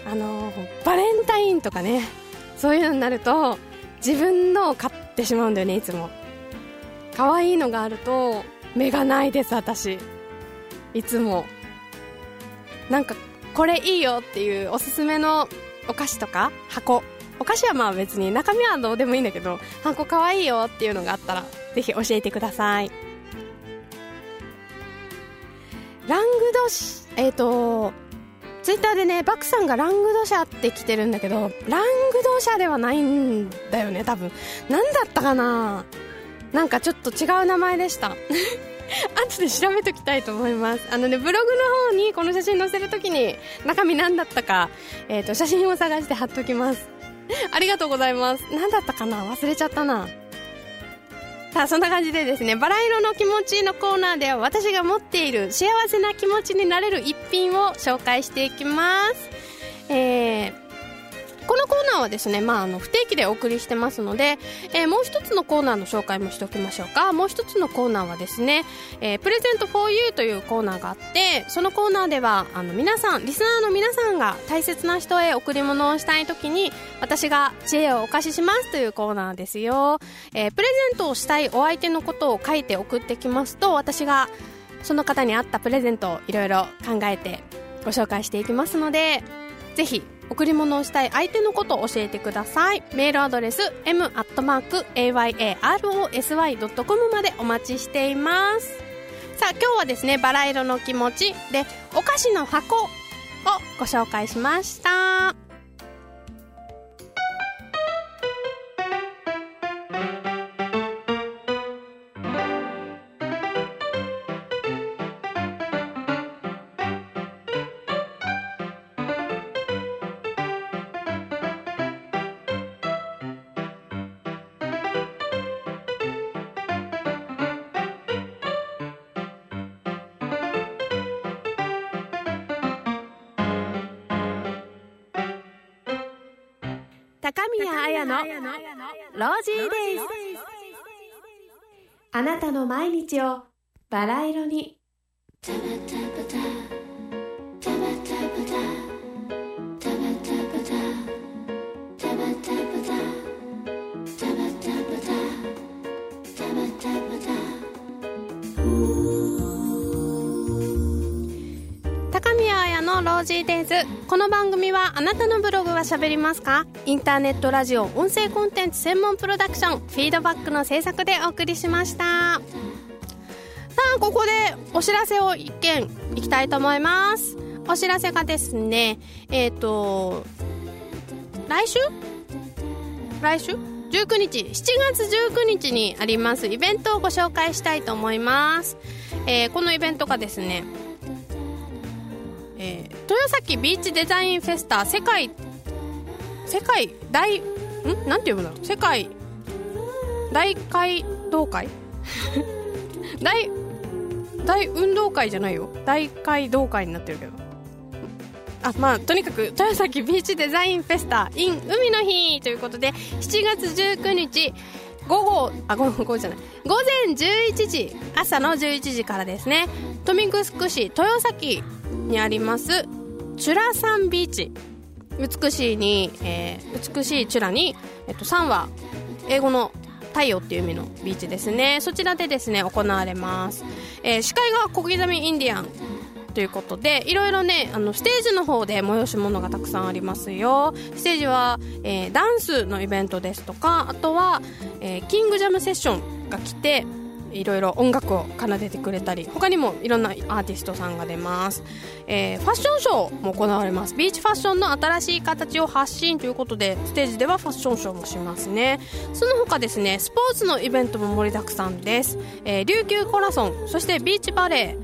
あのバレンタインとかねそういうのになると自分のを買ってしまうんだよねいつも。可愛いのがあると目がないです私。いつも。なんかこれいいよっていうおすすめのお菓子とか箱。お菓子はまあ別に中身はどうでもいいんだけどハンコかわいいよっていうのがあったらぜひ教えてくださいラングドシえっ、ー、とツイッターでねバクさんがラングドシャって来てるんだけどラングドシャではないんだよね多分何だったかな？なんかちょっと違う名前でした 後で調べときたいと思います。あのね、ブログの方にこの写真載せるときに中身何だったか、えっ、ー、と、写真を探して貼っときます。ありがとうございます。何だったかな？忘れちゃったな。さあ、そんな感じでですね、バラ色の気持ちのコーナーでは私が持っている幸せな気持ちになれる一品を紹介していきます。えー、このコーナーはですね、まあ、あの不定期でお送りしてますので、えー、もう一つのコーナーの紹介もしておきましょうか。もう一つのコーナーはですね、えー、プレゼント for you というコーナーがあってそのコーナーではあの皆さんリスナーの皆さんが大切な人へ贈り物をしたい時に私が知恵をお貸ししますというコーナーですよ、えー、プレゼントをしたいお相手のことを書いて送ってきますと私がその方に合ったプレゼントをいろいろ考えてご紹介していきますのでぜひ贈り物をしたい相手のことを教えてください。メールアドレス m.ayarosy.com までお待ちしています。さあ今日はですねバラ色の気持ちでお菓子の箱をご紹介しました。高宮彩のロージーデイズあなたの毎日をバラ色にこの番組はあなたのブログは喋りますか？インターネットラジオ音声コンテンツ専門プロダクションフィードバックの制作でお送りしました。さあここでお知らせを一件いきたいと思います。お知らせがですねえっ、ー、と来週？来週？19日7月19日にありますイベントをご紹介したいと思います、えー、このイベントがですね、豊崎ビーチデザインフェスタ世界世界大ん？なんて読むんだろう？世界大会同会？大大運動会じゃないよ。大会同会になってるけど。あまあとにかく豊崎ビーチデザインフェスタ in 海の日ということで7月19日午後あ午後じゃない。午前11時朝の11時からですね。豊見城市豊崎にありますチュラサンビーチ。美しいに、えー、美しいチュラに、えっと、3は英語の太陽っていう意味のビーチですね。そちらでですね行われます、えー、司会が小刻みインディアン。ということでいろいろねあのステージの方で催し物がたくさんありますよ。ステージは、えー、ダンスのイベントですとかあとは、えー、キングジャムセッションが来ていろいろ音楽を奏でてくれたり他にもいろんなアーティストさんが出ます、えー、ファッションショーも行われます。ビーチファッションの新しい形を発信ということでステージではファッションショーもしますね。その他ですねスポーツのイベントも盛りだくさんです、えー、琉球コラソンそしてビーチバレ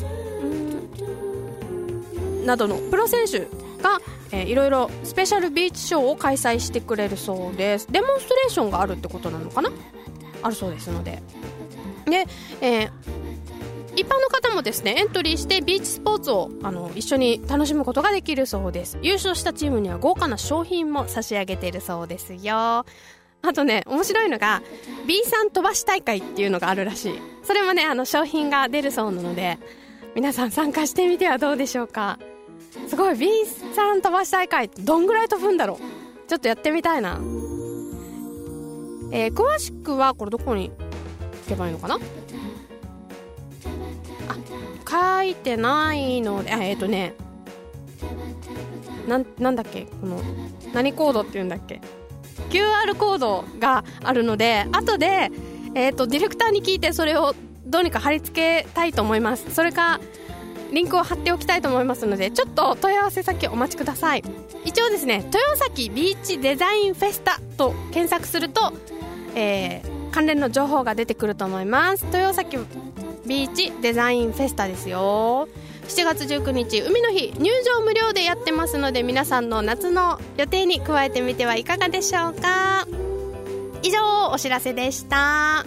ーなどのプロ選手が、えー、いろいろスペシャルビーチショーを開催してくれるそうです。デモンストレーションがあるってことなのかな？あるそうですので。で、えー、一般の方もですねエントリーしてビーチスポーツをあの一緒に楽しむことができるそうです。優勝したチームには豪華な商品も差し上げているそうですよ。あとね面白いのが B さん飛ばし大会っていうのがあるらしい。それもねあの商品が出るそうなので皆さん参加してみてはどうでしょうか。すごい B さん飛ばし大会どんぐらい飛ぶんだろう。ちょっとやってみたいな。えー、詳しくはこれどこにけばいいのかな？あ書いてないのであえっ、ー、とねなんなんだっけ？この何コードっていうんだっけ？QR コードがあるので後で、えーと、ディレクターに聞いてそれをどうにか貼り付けたいと思います。それかリンクを貼っておきたいと思いますのでちょっと問い合わせ先お待ちください。一応ですね豊崎ビーチデザインフェスタと検索すると、えー、関連の情報が出てくると思います。豊崎ビーチデザインフェスタですよ。7月19日海の日入場無料でやってますので皆さんの夏の予定に加えてみてはいかがでしょうか。以上お知らせでした。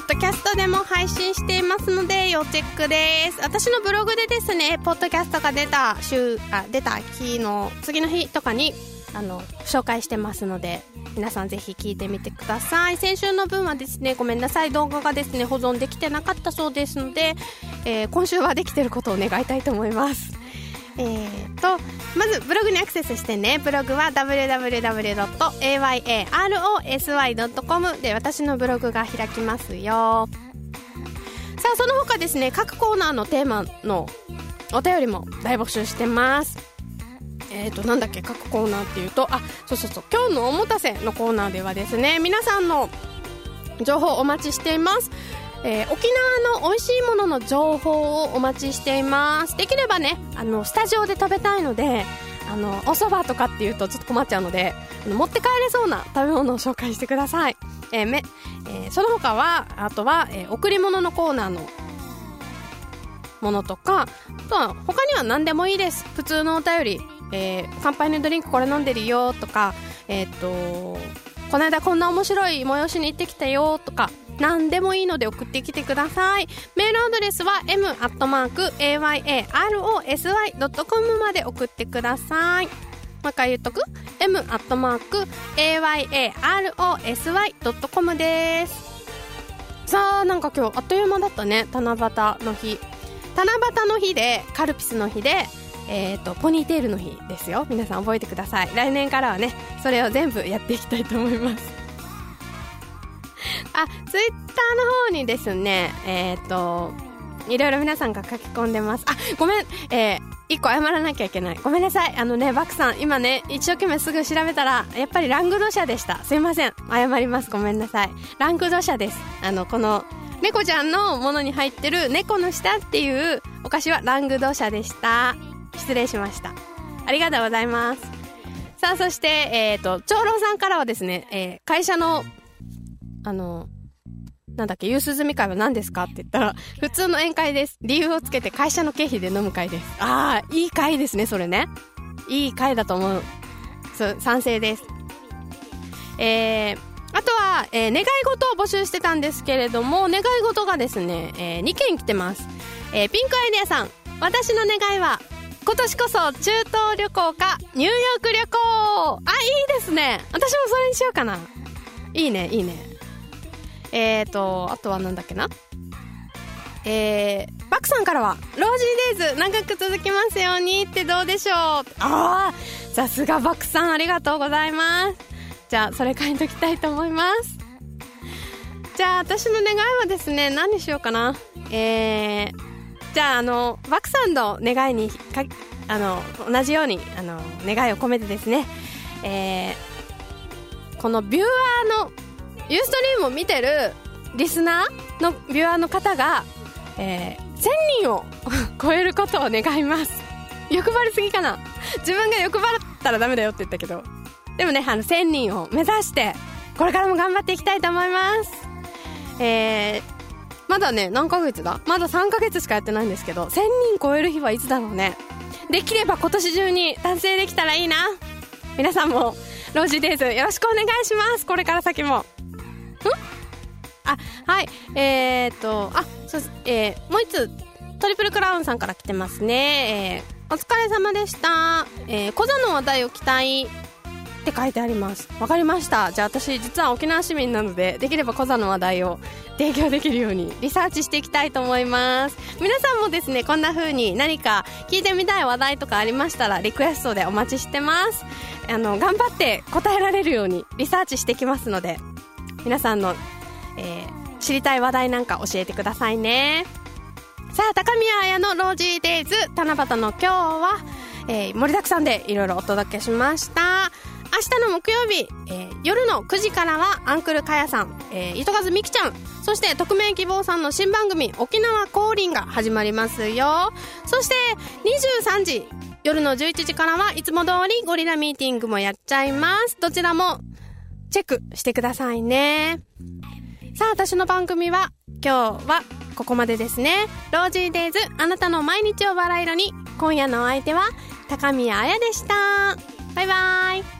ッドキャストでも配信していますので要チェックです。私のブログでですねポッドキャストが出た週あ出た日の次の日とかにあの紹介してますので皆さんぜひ聞いてみてください。先週の分はですねごめんなさい。動画がですね保存できてなかったそうですので、えー、今週はできてることを願いたいと思います。えーと、まずブログにアクセスしてね。ブログは www.ayarosy.com で私のブログが開きますよ。さあその他ですね各コーナーのテーマのお便りも大募集してますえーとなんだっけ各コーナーっていうとあそうそうそう今日のおもたせのコーナーではですね皆さんの情報お待ちしていますえー沖縄の美味しいものの情報をお待ちしています。できればねあのスタジオで食べたいのであのお蕎麦とかっていうとちょっと困っちゃうのであの持って帰れそうな食べ物を紹介してください、えーめえーその他はあとは、えー贈り物のコーナーのものとかあとは他には何でもいいです。普通のお便り、えー乾杯のドリンクこれ飲んでるよとかえっ、とこの間こんな面白い催しに行ってきたよとか何でもいいので送ってきてください。メールアドレスは m.ayarosy.com まで送ってください。もう一回言っとく？m.ayarosy.com です。さあなんか今日あっという間だったね。七夕の日。七夕の日でカルピスの日でえー、とポニーテールの日ですよ。皆さん覚えてください。来年からはねそれを全部やっていきたいと思います。あツイッターの方にですねえっ、といろいろ皆さんが書き込んでますあごめんえー一個謝らなきゃいけない。ごめんなさい。あのね、バクさん、今ね、一生懸命すぐ調べたら、やっぱりラングド社でした。すいません。謝ります。ごめんなさい。ラングド社です。あの、この、猫ちゃんのものに入ってる猫の舌っていうお菓子はラングド社でした。失礼しました。ありがとうございます。さあ、そして、えっ、と、長老さんからはですね、えー会社の、あの、なんだっけ、夕涼み会は何ですかって言ったら、普通の宴会です。理由をつけて会社の経費で飲む会です。ああ、いい会ですね、それね。いい会だと思う。そう、賛成です。えー、あとは、えー願い事を募集してたんですけれども、願い事がですね、えー2件来てます。えーピンクアイデアさん、私の願いは、今年こそ中東旅行かニューヨーク旅行あ、いいですね私もそれにしようかな。いいね、いいね。えーと、あとはなんだっけなえー、バクさんからは、ロージーデイズ長く続きますようにってどうでしょうああさすがバクさんありがとうございます。じゃあ、それ書いときたいと思います。じゃあ、私の願いはですね、何にしようかな。えー、じゃあ、あの、バクさんの願いにか、あの、同じように、あの、願いを込めてですね、えー、このビューアーの、ユーストリームを見てるリスナーのビュアーの方が、えー、1000人を 超えることを願います。欲張りすぎかな自分が欲張ったらダメだよって言ったけど。でもね、あの、1000人を目指して、これからも頑張っていきたいと思います。えー、まだね、何ヶ月だ？まだ3ヶ月しかやってないんですけど、1000人超える日はいつだろうね。できれば今年中に達成できたらいいな。皆さんも、ロージーデイズよろしくお願いします。これから先も。あ、はい。えー、っと、あ、そう。えー、もう一つ、トリプルクラウンさんから来てますね。えー、お疲れ様でした。えー、小座の話題を期待って書いてあります。わかりました。じゃあ私、実は沖縄市民なので、できれば小座の話題を提供できるようにリサーチしていきたいと思います。皆さんもですね、こんな風に何か聞いてみたい話題とかありましたら、リクエストでお待ちしてます。あの、頑張って答えられるようにリサーチしてきますので、皆さんの、えー知りたい話題なんか教えてくださいね。さあ、高宮彩のロージーデイズ、七夕の今日は、えー盛りだくさんでいろいろお届けしました。明日の木曜日、えー夜の9時からはアンクルかやさん、えー、糸数みきちゃん、そして匿名希望さんの新番組、沖縄降臨が始まりますよ。そして、23時、夜の11時からはいつも通りゴリラミーティングもやっちゃいます。どちらもチェックしてくださいね。さあ、私の番組は、今日はここまでですね。ロージーデイズ、あなたの毎日を笑い色に、今夜のお相手は、高宮彩でした。バイバイ。